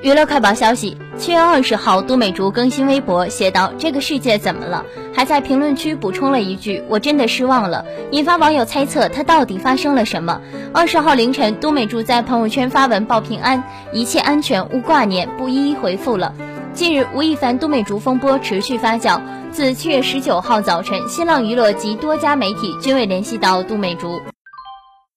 娱乐快报消息：七月二十号，都美竹更新微博，写道：“这个世界怎么了？”还在评论区补充了一句：“我真的失望了。”引发网友猜测她到底发生了什么。二十号凌晨，都美竹在朋友圈发文报平安，一切安全，勿挂念，不一一回复了。近日，吴亦凡、都美竹风波持续发酵。自七月十九号早晨，新浪娱乐及多家媒体均未联系到都美竹。